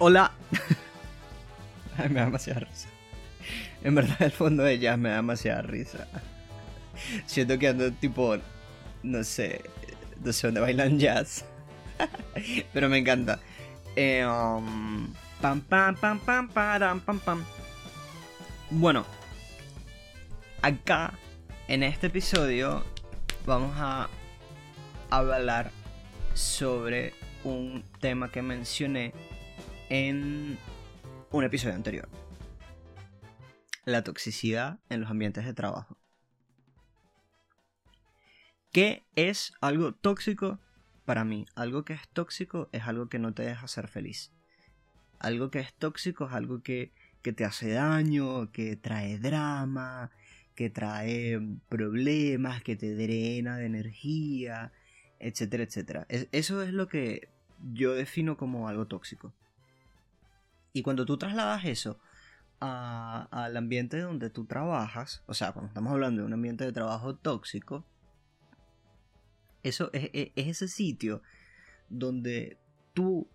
Hola. Me da demasiada risa. En verdad, el fondo de jazz me da demasiada risa. Siento que ando tipo, no sé, no sé dónde bailan jazz. Pero me encanta. Eh, um, pam, pam, pam, pam, pam, pam, pam. Bueno, acá, en este episodio, vamos a hablar sobre un tema que mencioné en un episodio anterior. La toxicidad en los ambientes de trabajo. ¿Qué es algo tóxico para mí? Algo que es tóxico es algo que no te deja ser feliz. Algo que es tóxico es algo que, que te hace daño, que trae drama, que trae problemas, que te drena de energía, etcétera, etcétera. eso es lo que yo defino como algo tóxico. Y cuando tú trasladas eso al ambiente donde tú trabajas, o sea, cuando estamos hablando de un ambiente de trabajo tóxico, eso es, ese sitio donde tú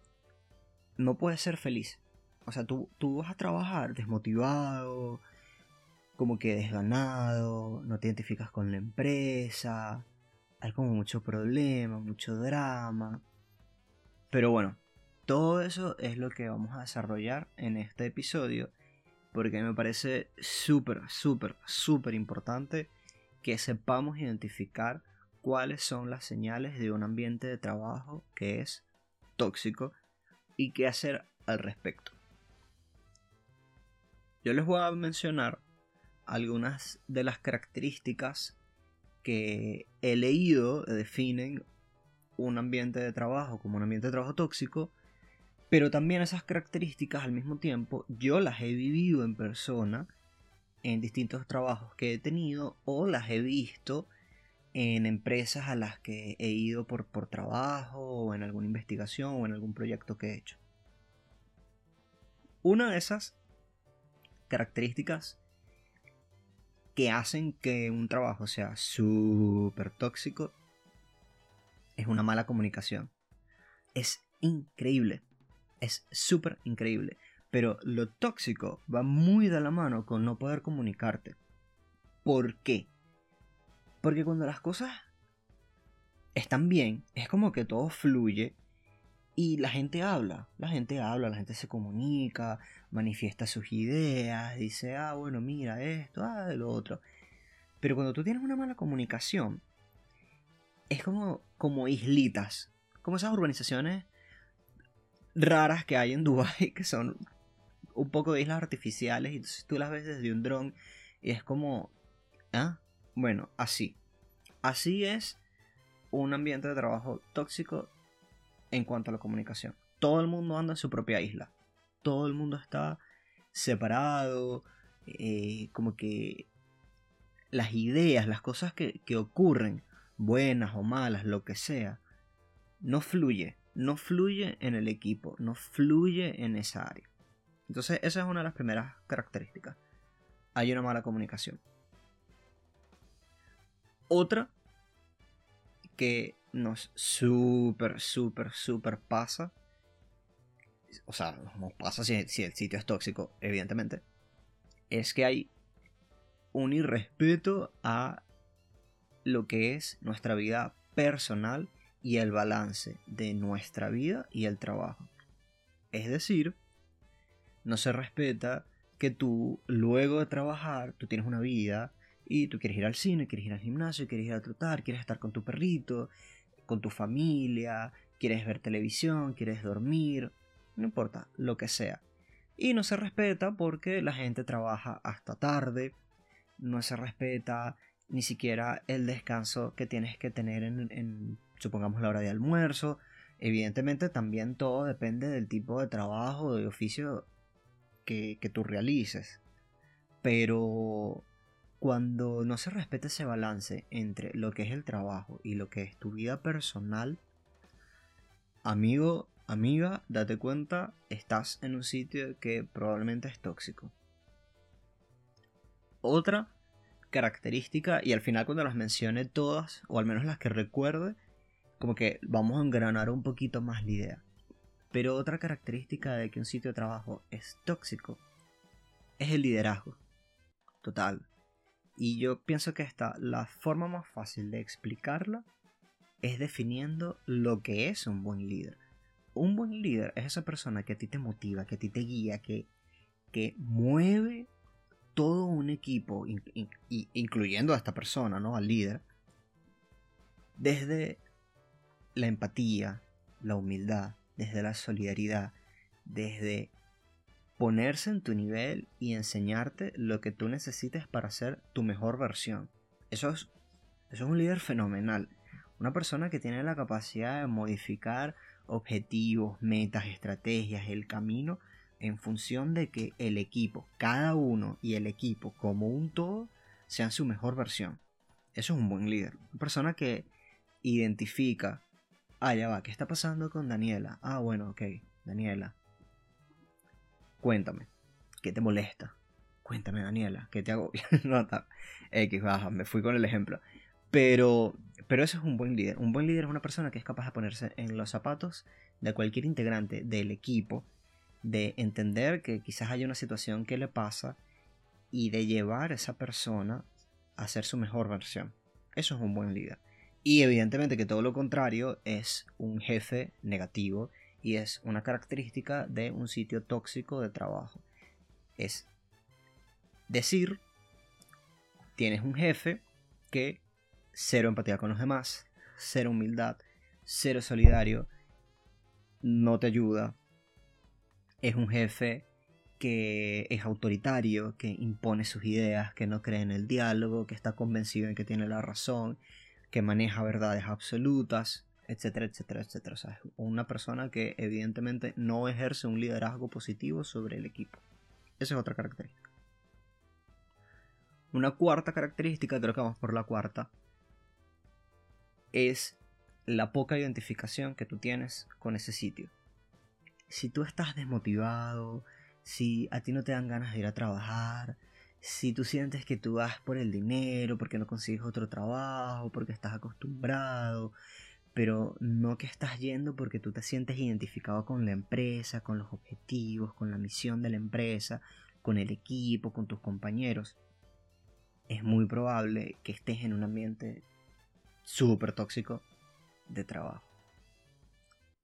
no puedes ser feliz. O sea, tú, tú vas a trabajar desmotivado, como que desganado, no te identificas con la empresa, hay como mucho problema, mucho drama. Pero bueno, todo eso es lo que vamos a desarrollar en este episodio porque me parece súper, súper, súper importante que sepamos identificar cuáles son las señales de un ambiente de trabajo que es tóxico y qué hacer al respecto. Yo les voy a mencionar algunas de las características que he leído definen un ambiente de trabajo como un ambiente de trabajo tóxico pero también esas características al mismo tiempo yo las he vivido en persona en distintos trabajos que he tenido o las he visto en empresas a las que he ido por, por trabajo o en alguna investigación o en algún proyecto que he hecho. Una de esas características que hacen que un trabajo sea súper tóxico es una mala comunicación. Es increíble es súper increíble. Pero lo tóxico va muy de la mano con no poder comunicarte. ¿Por qué? Porque cuando las cosas están bien, es como que todo fluye y la gente habla, la gente habla, la gente se comunica, manifiesta sus ideas, dice, ah, bueno, mira esto, ah, lo otro. Pero cuando tú tienes una mala comunicación, es como, como islitas, como esas urbanizaciones raras que hay en Dubai que son un poco de islas artificiales y entonces tú las ves desde un dron y es como ¿ah? bueno así. Así es un ambiente de trabajo tóxico en cuanto a la comunicación. Todo el mundo anda en su propia isla. Todo el mundo está separado eh, como que las ideas las cosas que, que ocurren buenas o malas lo que sea no fluye no fluye en el equipo, no fluye en esa área. Entonces esa es una de las primeras características. Hay una mala comunicación. Otra que nos súper, súper, súper pasa. O sea, nos pasa si, si el sitio es tóxico, evidentemente. Es que hay un irrespeto a lo que es nuestra vida personal y el balance de nuestra vida y el trabajo. Es decir, no se respeta que tú luego de trabajar, tú tienes una vida y tú quieres ir al cine, quieres ir al gimnasio, quieres ir a trotar, quieres estar con tu perrito, con tu familia, quieres ver televisión, quieres dormir, no importa, lo que sea. Y no se respeta porque la gente trabaja hasta tarde, no se respeta ni siquiera el descanso que tienes que tener en, supongamos la hora de almuerzo. Evidentemente también todo depende del tipo de trabajo de oficio que, que tú realices. Pero cuando no se respeta ese balance entre lo que es el trabajo y lo que es tu vida personal, amigo, amiga, date cuenta, estás en un sitio que probablemente es tóxico. Otra característica, y al final cuando las mencione todas, o al menos las que recuerde, como que vamos a engranar un poquito más la idea. Pero otra característica de que un sitio de trabajo es tóxico es el liderazgo. Total. Y yo pienso que esta, la forma más fácil de explicarla es definiendo lo que es un buen líder. Un buen líder es esa persona que a ti te motiva, que a ti te guía, que, que mueve todo un equipo, incluyendo a esta persona, ¿no? Al líder, desde la empatía, la humildad, desde la solidaridad, desde ponerse en tu nivel y enseñarte lo que tú necesites para ser tu mejor versión. Eso es, eso es un líder fenomenal. Una persona que tiene la capacidad de modificar objetivos, metas, estrategias, el camino en función de que el equipo, cada uno y el equipo como un todo, sean su mejor versión. Eso es un buen líder. Una persona que identifica, ah, ya va, ¿qué está pasando con Daniela? Ah, bueno, ok, Daniela. Cuéntame, ¿qué te molesta? Cuéntame, Daniela, ¿qué te hago? no. X, baja, me fui con el ejemplo. Pero, pero eso es un buen líder. Un buen líder es una persona que es capaz de ponerse en los zapatos de cualquier integrante del equipo de entender que quizás haya una situación que le pasa y de llevar a esa persona a ser su mejor versión. Eso es un buen líder. Y evidentemente que todo lo contrario es un jefe negativo y es una característica de un sitio tóxico de trabajo. Es decir, tienes un jefe que cero empatía con los demás, cero humildad, cero solidario, no te ayuda, es un jefe que es autoritario, que impone sus ideas, que no cree en el diálogo, que está convencido en que tiene la razón, que maneja verdades absolutas, etcétera, etcétera, etcétera. O una persona que evidentemente no ejerce un liderazgo positivo sobre el equipo. Esa es otra característica. Una cuarta característica, creo que vamos por la cuarta, es la poca identificación que tú tienes con ese sitio si tú estás desmotivado, si a ti no te dan ganas de ir a trabajar, si tú sientes que tú vas por el dinero, porque no consigues otro trabajo, porque estás acostumbrado, pero no que estás yendo porque tú te sientes identificado con la empresa, con los objetivos, con la misión de la empresa, con el equipo, con tus compañeros, es muy probable que estés en un ambiente súper tóxico de trabajo.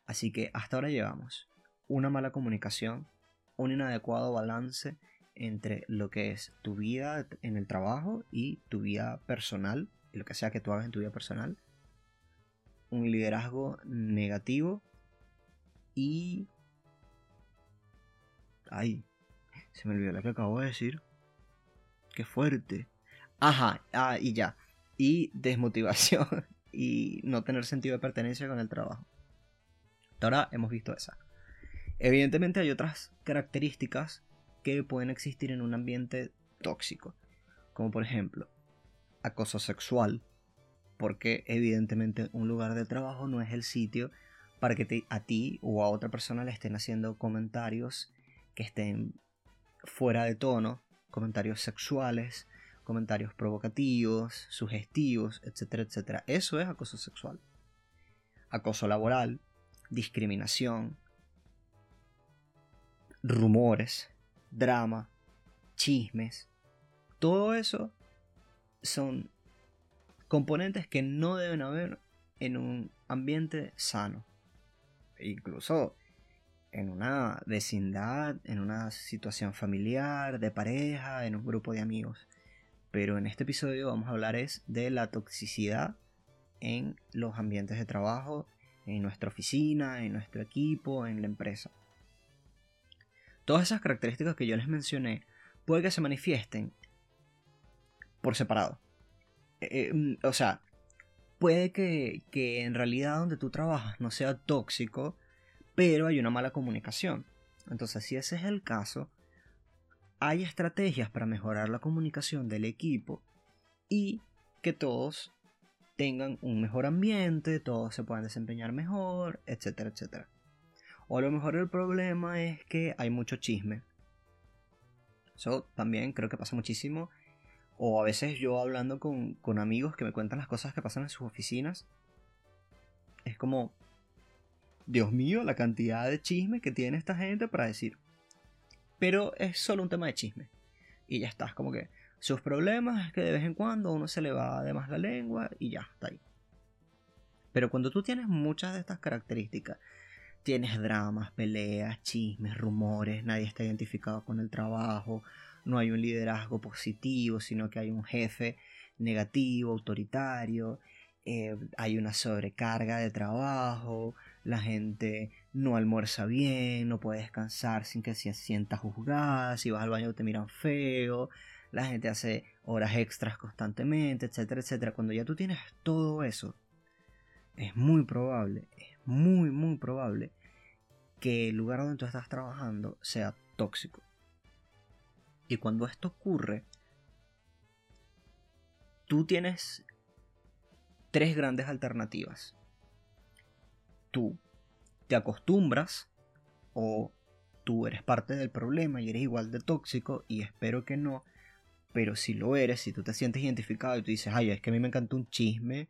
Así que hasta ahora llevamos una mala comunicación, un inadecuado balance entre lo que es tu vida en el trabajo y tu vida personal, y lo que sea que tú hagas en tu vida personal, un liderazgo negativo y... Ay, se me olvidó lo que acabo de decir. Qué fuerte. Ajá, ah, y ya. Y desmotivación y no tener sentido de pertenencia con el trabajo. ahora hemos visto esa. Evidentemente hay otras características que pueden existir en un ambiente tóxico, como por ejemplo acoso sexual, porque evidentemente un lugar de trabajo no es el sitio para que a ti o a otra persona le estén haciendo comentarios que estén fuera de tono, comentarios sexuales, comentarios provocativos, sugestivos, etcétera, etcétera. Eso es acoso sexual. Acoso laboral, discriminación, rumores, drama, chismes, todo eso son componentes que no deben haber en un ambiente sano. Incluso en una vecindad, en una situación familiar, de pareja, en un grupo de amigos. Pero en este episodio vamos a hablar es de la toxicidad en los ambientes de trabajo, en nuestra oficina, en nuestro equipo, en la empresa. Todas esas características que yo les mencioné puede que se manifiesten por separado. Eh, eh, mm, o sea, puede que, que en realidad donde tú trabajas no sea tóxico, pero hay una mala comunicación. Entonces, si ese es el caso, hay estrategias para mejorar la comunicación del equipo y que todos tengan un mejor ambiente, todos se puedan desempeñar mejor, etcétera, etcétera. O a lo mejor el problema es que hay mucho chisme. Eso también creo que pasa muchísimo. O a veces yo hablando con, amigos que me cuentan las cosas que pasan en sus oficinas. Es como... Dios mío, la cantidad de chisme que tiene esta gente para decir. Pero es solo un tema de chisme. Y ya está, como que sus problemas es que de vez en cuando uno se le va de más la lengua y ya, está ahí. Pero cuando tú tienes muchas de estas características, tienes dramas, peleas, chismes, rumores, nadie está identificado con el trabajo, no hay un liderazgo positivo, sino que hay un jefe negativo, autoritario, eh, hay una sobrecarga de trabajo, la gente no almuerza bien, no puede descansar sin que se sienta juzgada, si vas al baño te miran feo, la gente hace horas extras constantemente, etcétera, etcétera. Cuando ya tú tienes todo eso, es muy probable, es muy, muy probable que el lugar donde tú estás trabajando sea tóxico. Y cuando esto ocurre, tú tienes tres grandes alternativas. Tú te acostumbras o tú eres parte del problema y eres igual de tóxico y espero que no. Pero si lo eres, si tú te sientes identificado y tú dices, ay, es que a mí me encanta un chisme,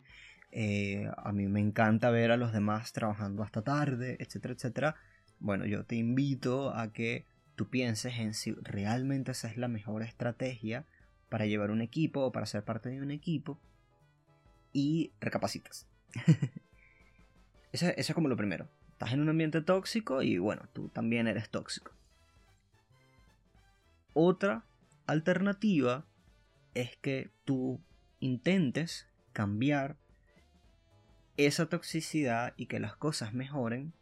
eh, a mí me encanta ver a los demás trabajando hasta tarde, etcétera, etcétera. Bueno, yo te invito a que tú pienses en si realmente esa es la mejor estrategia para llevar un equipo o para ser parte de un equipo y recapacitas. eso, eso es como lo primero. Estás en un ambiente tóxico y bueno, tú también eres tóxico. Otra alternativa es que tú intentes cambiar esa toxicidad y que las cosas mejoren.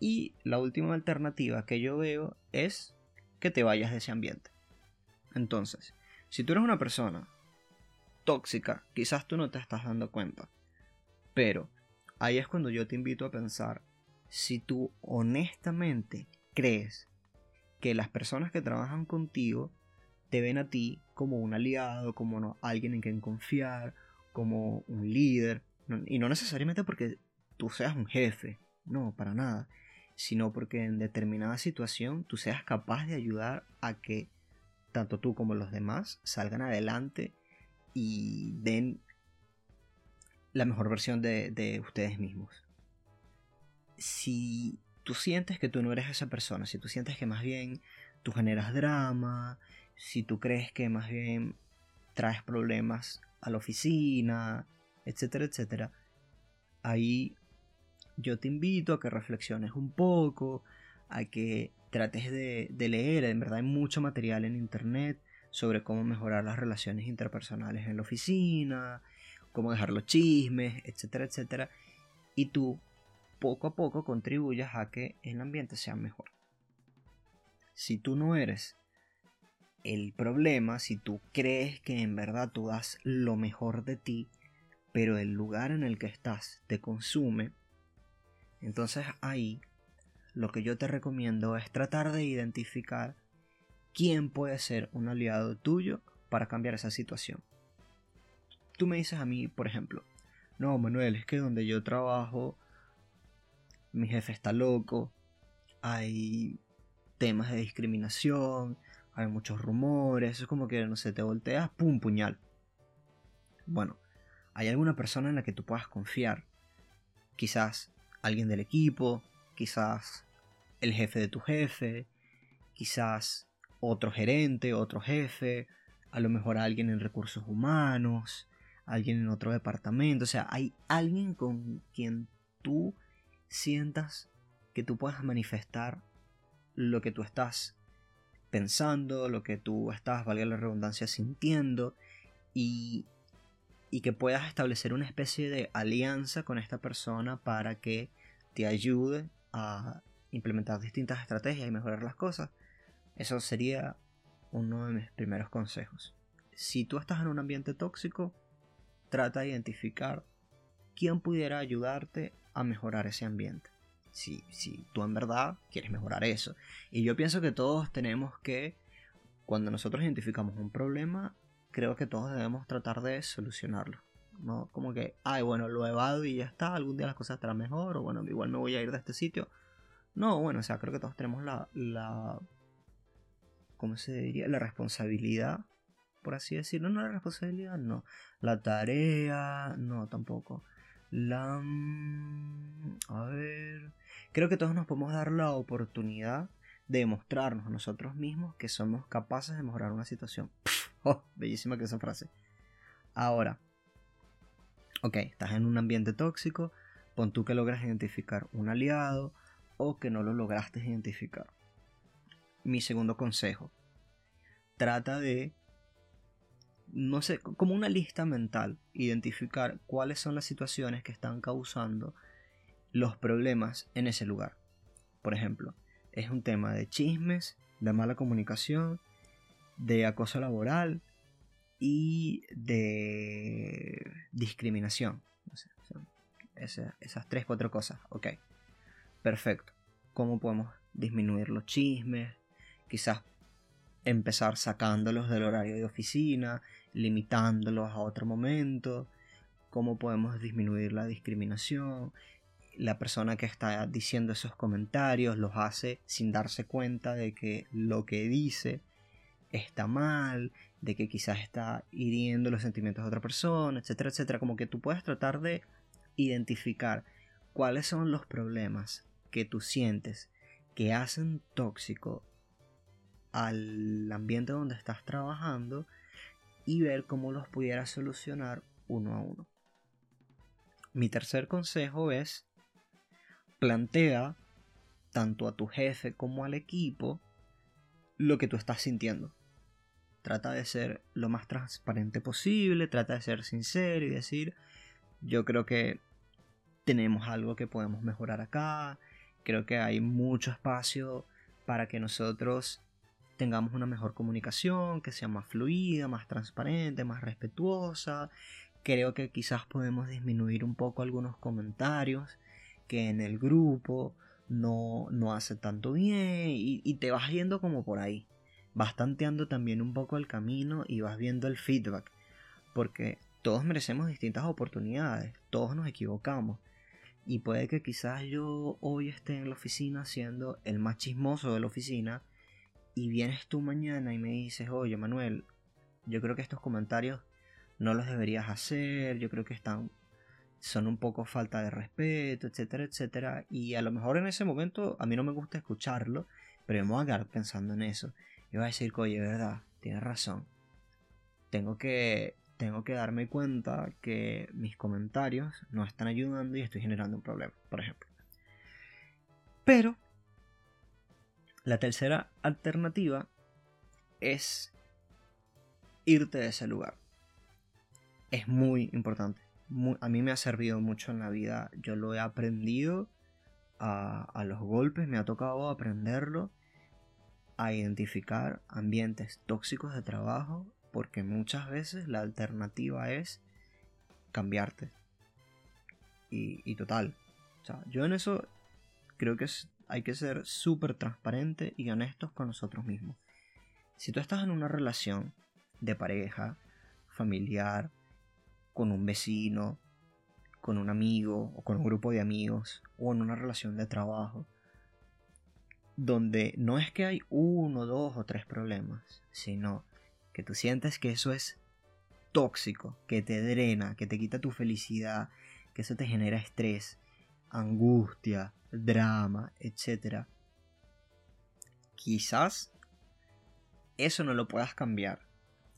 Y la última alternativa que yo veo es que te vayas de ese ambiente. Entonces, si tú eres una persona tóxica, quizás tú no te estás dando cuenta. Pero ahí es cuando yo te invito a pensar si tú honestamente crees que las personas que trabajan contigo te ven a ti como un aliado, como alguien en quien confiar, como un líder, y no necesariamente porque tú seas un jefe, no, para nada, sino porque en determinada situación tú seas capaz de ayudar a que tanto tú como los demás salgan adelante y den la mejor versión de, de ustedes mismos. Si tú sientes que tú no eres esa persona, si tú sientes que más bien tú generas drama, si tú crees que más bien traes problemas a la oficina, etcétera, etcétera, ahí yo te invito a que reflexiones un poco, a que trates de, leer, en verdad hay mucho material en internet sobre cómo mejorar las relaciones interpersonales en la oficina, cómo dejar los chismes, etcétera, etcétera, y tú poco a poco contribuyas a que el ambiente sea mejor. Si tú no eres el problema, si tú crees que en verdad tú das lo mejor de ti, pero el lugar en el que estás te consume, entonces ahí lo que yo te recomiendo es tratar de identificar quién puede ser un aliado tuyo para cambiar esa situación. Tú me dices a mí, por ejemplo, no, Manuel, es que donde yo trabajo, mi jefe está loco, hay temas de discriminación, hay muchos rumores, es como que, no sé, te volteas, pum, puñal. Bueno, hay alguna persona en la que tú puedas confiar. Quizás alguien del equipo, quizás el jefe de tu jefe, quizás otro gerente, otro jefe, a lo mejor alguien en recursos humanos, alguien en otro departamento, o sea, hay alguien con quien tú sientas que tú puedas manifestar lo que tú estás pensando, lo que tú estás, valga la redundancia, sintiendo y y que puedas establecer una especie de alianza con esta persona para que te ayude a implementar distintas estrategias y mejorar las cosas. Eso sería uno de mis primeros consejos. Si tú estás en un ambiente tóxico, trata de identificar quién pudiera ayudarte a mejorar ese ambiente. Si, si tú en verdad quieres mejorar eso. Y yo pienso que todos tenemos que, cuando nosotros identificamos un problema, creo que todos debemos tratar de solucionarlo. No como que, ay, bueno, lo evado y ya está, algún día las cosas estarán mejor, o bueno, igual me voy a ir de este sitio. No, bueno, o sea, creo que todos tenemos la, la ¿cómo se diría? La responsabilidad, por así decirlo. No la responsabilidad, no. La tarea, no, tampoco. La... mm, A ver... Creo que todos nos podemos dar la oportunidad de demostrarnos a nosotros mismos que somos capaces de mejorar una situación. Bellísima que esa frase. Ahora, ok, estás en un ambiente tóxico, pon tú que logras identificar un aliado o que no lo lograste identificar. Mi segundo consejo, trata de, no sé, como una lista mental, identificar cuáles son las situaciones que están causando los problemas en ese lugar. Por ejemplo, es un tema de chismes, de mala comunicación, de acoso laboral y de discriminación. No sé, son esa- esas tres, cuatro cosas. Ok, perfecto. ¿Cómo podemos disminuir los chismes? Quizás empezar sacándolos del horario de oficina, limitándolos a otro momento. ¿Cómo podemos disminuir la discriminación? La persona que está diciendo esos comentarios los hace sin darse cuenta de que lo que dice está mal, de que quizás está hiriendo los sentimientos de otra persona, etcétera, etcétera. Como que tú puedes tratar de identificar cuáles son los problemas que tú sientes que hacen tóxico al ambiente donde estás trabajando y ver cómo los pudieras solucionar uno a uno. Mi tercer consejo es plantea tanto a tu jefe como al equipo lo que tú estás sintiendo. Trata de ser lo más transparente posible, trata de ser sincero y decir, yo creo que tenemos algo que podemos mejorar acá, creo que hay mucho espacio para que nosotros tengamos una mejor comunicación, que sea más fluida, más transparente, más respetuosa. Creo que quizás podemos disminuir un poco algunos comentarios que en el grupo no, no hace tanto bien y, y te vas yendo como por ahí. Vas tanteando también un poco el camino y vas viendo el feedback. Porque todos merecemos distintas oportunidades, todos nos equivocamos. Y puede que quizás yo hoy esté en la oficina siendo el más chismoso de la oficina y vienes tú mañana y me dices, oye Manuel, yo creo que estos comentarios no los deberías hacer, yo creo que están son un poco falta de respeto, etcétera, etcétera. Y a lo mejor en ese momento a mí no me gusta escucharlo, pero me voy a quedar pensando en eso. Y voy a decir, oye, verdad, tienes razón. Tengo que, tengo que darme cuenta que mis comentarios no están ayudando y estoy generando un problema, por ejemplo. Pero la tercera alternativa es irte de ese lugar. Es muy importante. A mí me ha servido mucho en la vida. Yo lo he aprendido a, a los golpes, me ha tocado aprenderlo a identificar ambientes tóxicos de trabajo porque muchas veces la alternativa es cambiarte. Y, total. Yo en eso creo que hay que ser súper transparente y honestos con nosotros mismos. Si tú estás en una relación de pareja, familiar, con un vecino, con un amigo o con un grupo de amigos o en una relación de trabajo, donde no es que hay uno, dos o tres problemas, sino que tú sientes que eso es tóxico, que te drena, que te quita tu felicidad, que eso te genera estrés, angustia, drama, etc. Quizás eso no lo puedas cambiar.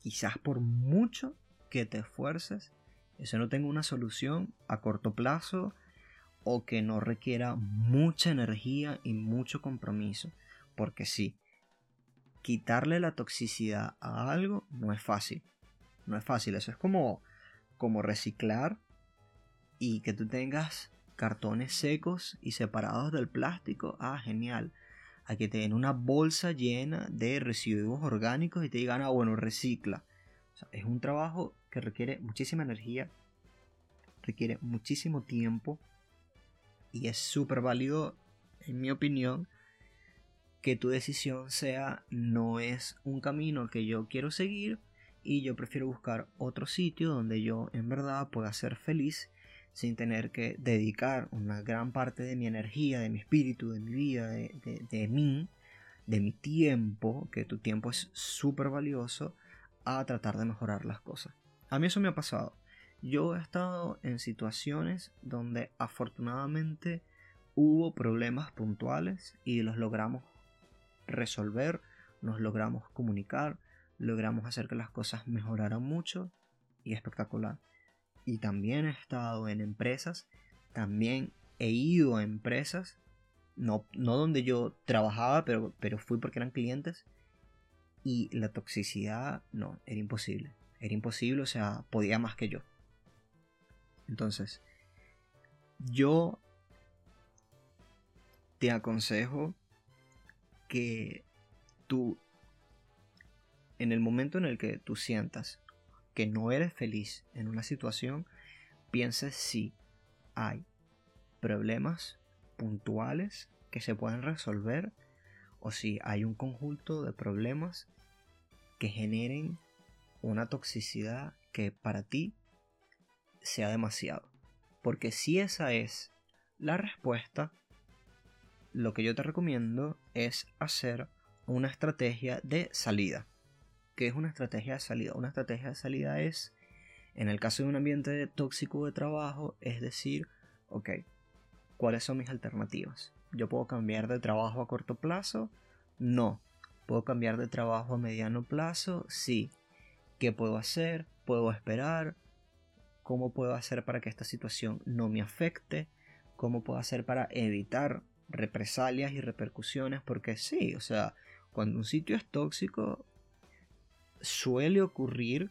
Quizás por mucho que te esfuerces, eso no tenga una solución a corto plazo o que no requiera mucha energía y mucho compromiso. Porque sí, quitarle la toxicidad a algo no es fácil. No es fácil. Eso es como, como reciclar y que tú tengas cartones secos y separados del plástico. Ah, genial. A que te den una bolsa llena de residuos orgánicos y te digan, ah, bueno, recicla. Es un trabajo que requiere muchísima energía, requiere muchísimo tiempo y es súper válido, en mi opinión, que tu decisión sea no es un camino que yo quiero seguir y yo prefiero buscar otro sitio donde yo en verdad pueda ser feliz sin tener que dedicar una gran parte de mi energía, de mi espíritu, de mi vida, de, de, mí, de mi tiempo, que tu tiempo es súper valioso, a tratar de mejorar las cosas. A mí eso me ha pasado. Yo he estado en situaciones donde afortunadamente hubo problemas puntuales y los logramos resolver, nos logramos comunicar, logramos hacer que las cosas mejoraran mucho y espectacular. Y también he estado en empresas, también he ido a empresas, no, no donde yo trabajaba, pero, pero fui porque eran clientes. Y la toxicidad, no, era imposible. Era imposible, o sea, podía más que yo. Entonces, yo te aconsejo que tú, en el momento en el que tú sientas que no eres feliz en una situación, pienses si hay problemas puntuales que se pueden resolver o si hay un conjunto de problemas que generen una toxicidad que para ti sea demasiado. Porque si esa es la respuesta, lo que yo te recomiendo es hacer una estrategia de salida. ¿Qué es una estrategia de salida? Una estrategia de salida es, en el caso de un ambiente tóxico de trabajo, es decir, ok, ¿cuáles son mis alternativas? ¿Yo puedo cambiar de trabajo a corto plazo? No. ¿Puedo cambiar de trabajo a mediano plazo? Sí. ¿Qué puedo hacer? ¿Puedo esperar? ¿Cómo puedo hacer para que esta situación no me afecte? ¿Cómo puedo hacer para evitar represalias y repercusiones? Porque sí, o sea, cuando un sitio es tóxico, suele ocurrir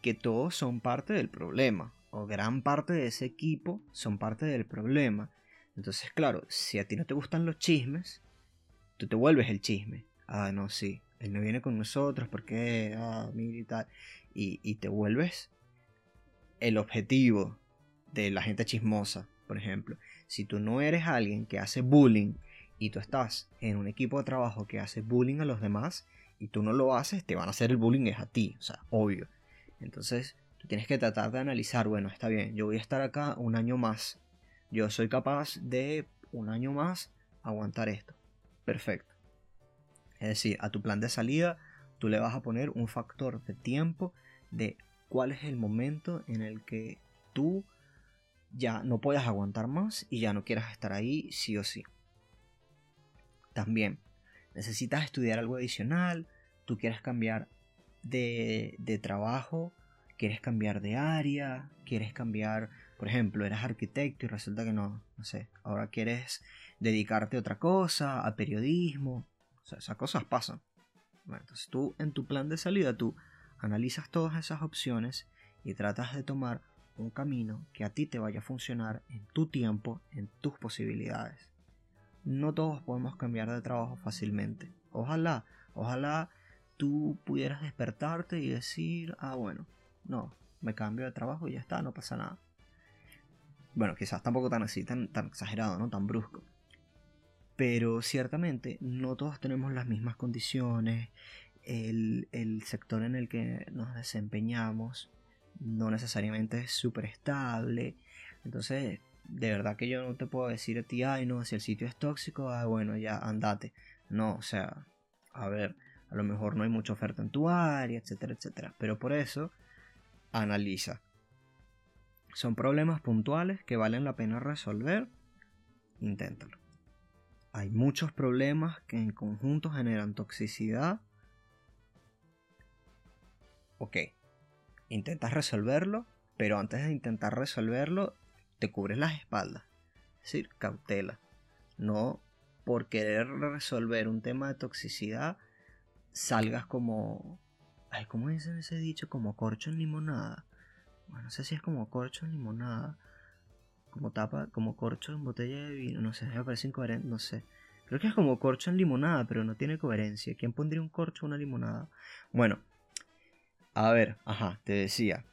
que todos son parte del problema, o gran parte de ese equipo son parte del problema. Entonces, claro, si a ti no te gustan los chismes, tú te vuelves el chisme. Ah, no, sí, él no viene con nosotros porque, ah, mira y tal. Y, y te vuelves el objetivo de la gente chismosa, por ejemplo. Si tú no eres alguien que hace bullying y tú estás en un equipo de trabajo que hace bullying a los demás y tú no lo haces, te van a hacer el bullying es a ti, o sea, obvio. Entonces, tú tienes que tratar de analizar, bueno, está bien, yo voy a estar acá un año más yo soy capaz de un año más aguantar esto. Perfecto. Es decir, a tu plan de salida tú le vas a poner un factor de tiempo de cuál es el momento en el que tú ya no puedas aguantar más y ya no quieras estar ahí sí o sí. También necesitas estudiar algo adicional, tú quieres cambiar de, de trabajo, quieres cambiar de área, quieres cambiar por ejemplo, eres arquitecto y resulta que no, no sé, ahora quieres dedicarte a otra cosa, a periodismo, o sea, esas cosas pasan. Bueno, entonces tú en tu plan de salida, tú analizas todas esas opciones y tratas de tomar un camino que a ti te vaya a funcionar en tu tiempo, en tus posibilidades. No todos podemos cambiar de trabajo fácilmente. Ojalá, ojalá tú pudieras despertarte y decir, ah, bueno, no, me cambio de trabajo y ya está, no pasa nada. Bueno, quizás tampoco tan así, tan, tan exagerado, ¿no? Tan brusco. Pero ciertamente no todos tenemos las mismas condiciones. El, sector en el que nos desempeñamos no necesariamente es súper estable. Entonces, de verdad que yo no te puedo decir a ti, ay, no, si el sitio es tóxico, ah, bueno, ya andate. No, o sea, a ver, a lo mejor no hay mucha oferta en tu área, etcétera, etcétera. Pero por eso, analiza son problemas puntuales que valen la pena resolver, inténtalo. Hay muchos problemas que en conjunto generan toxicidad. Ok, intentas resolverlo, pero antes de intentar resolverlo, te cubres las espaldas. Es decir, cautela. No por querer resolver un tema de toxicidad, salgas como... Ay, ¿cómo dicen ese dicho? Como corcho en limonada. Bueno, no sé si es como corcho en limonada. Como tapa, como corcho en botella de vino. No sé, me parece incoherente, no sé. Creo que es como corcho en limonada, pero no tiene coherencia. ¿Quién pondría un corcho en una limonada? Bueno, a ver, ajá, te decía.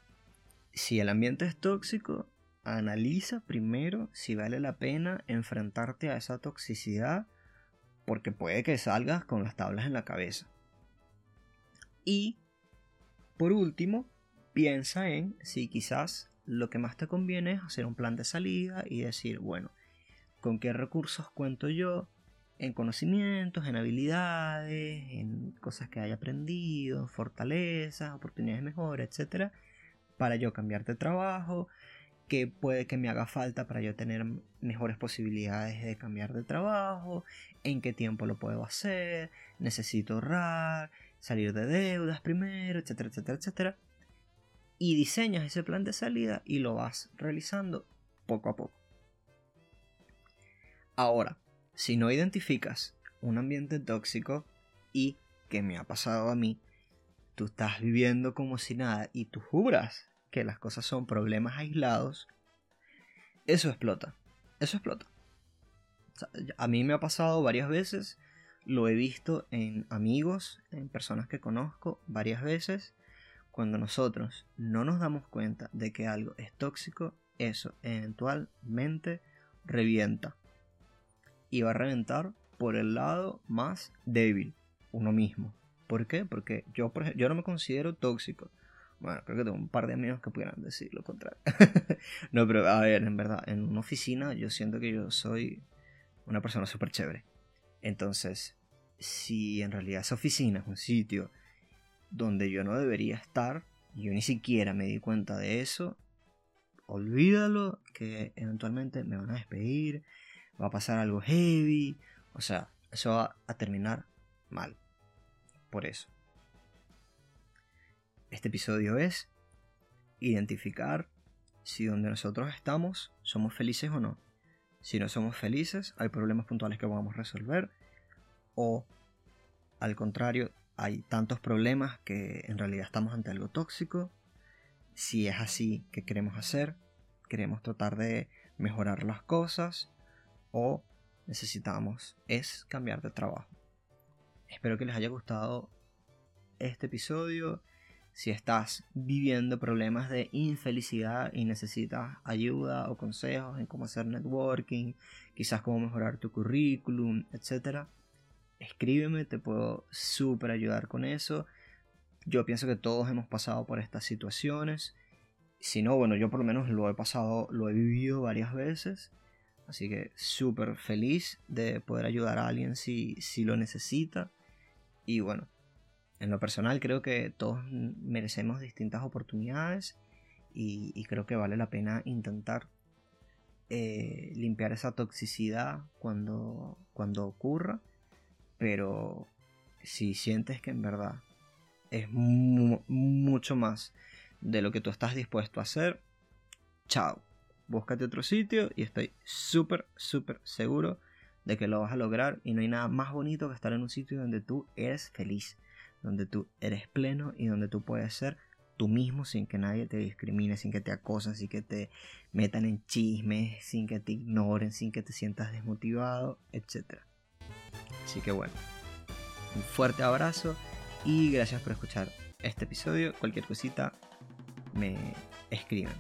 Si el ambiente es tóxico, analiza primero si vale la pena enfrentarte a esa toxicidad, porque puede que salgas con las tablas en la cabeza. Y, por último, piensa en si quizás lo que más te conviene es hacer un plan de salida y decir, bueno, ¿con qué recursos cuento yo? En conocimientos, en habilidades, en cosas que haya aprendido, fortalezas, oportunidades mejores, etc. para yo cambiar de trabajo, qué puede que me haga falta para yo tener mejores posibilidades de cambiar de trabajo, en qué tiempo lo puedo hacer, necesito ahorrar, salir de deudas primero, etcétera, etcétera, etcétera. Y diseñas ese plan de salida y lo vas realizando poco a poco. Ahora, si no identificas un ambiente tóxico y que me ha pasado a mí, tú estás viviendo como si nada y tú juras que las cosas son problemas aislados, eso explota. Eso explota. a mí me ha pasado varias veces, lo he visto en amigos, en personas que conozco varias veces. Cuando nosotros no nos damos cuenta de que algo es tóxico, eso eventualmente revienta. Y va a reventar por el lado más débil, uno mismo. ¿Por qué? Porque yo, por yo no me considero tóxico. Bueno, creo que tengo un par de amigos que pudieran decir lo contrario. no, pero a ver, en verdad, en una oficina yo siento que yo soy una persona súper chévere. Entonces, si en realidad esa oficina es un sitio donde yo no debería estar, yo ni siquiera me di cuenta de eso, olvídalo, que eventualmente me van a despedir, va a pasar algo heavy, o sea, eso va a terminar mal. Por eso. Este episodio es identificar si donde nosotros estamos somos felices o no. Si no somos felices, hay problemas puntuales que podamos resolver. O al contrario, hay tantos problemas que en realidad estamos ante algo tóxico. Si es así, ¿qué queremos hacer? ¿Queremos tratar de mejorar las cosas? ¿O necesitamos es cambiar de trabajo? Espero que les haya gustado este episodio. Si estás viviendo problemas de infelicidad y necesitas ayuda o consejos en cómo hacer networking, quizás cómo mejorar tu currículum, etc., escríbeme, te puedo súper ayudar con eso. Yo pienso que todos hemos pasado por estas situaciones. Si no, bueno, yo por lo menos lo he pasado, lo he vivido varias veces. Así que súper feliz de poder ayudar a alguien si, si lo necesita. Y bueno, en lo personal creo que todos merecemos distintas oportunidades y, creo que vale la pena intentar eh, limpiar esa toxicidad cuando, cuando ocurra, pero si sientes que en verdad es mucho más de lo que tú estás dispuesto a hacer, chao, búscate otro sitio y estoy súper, súper seguro de que lo vas a lograr y no hay nada más bonito que estar en un sitio donde tú eres feliz donde tú eres pleno y donde tú puedes ser tú mismo sin que nadie te discrimine, sin que te acosen, sin que te metan en chismes, sin que te ignoren, sin que te sientas desmotivado, etc. Así que bueno, un fuerte abrazo y gracias por escuchar este episodio. Cualquier cosita me escriben.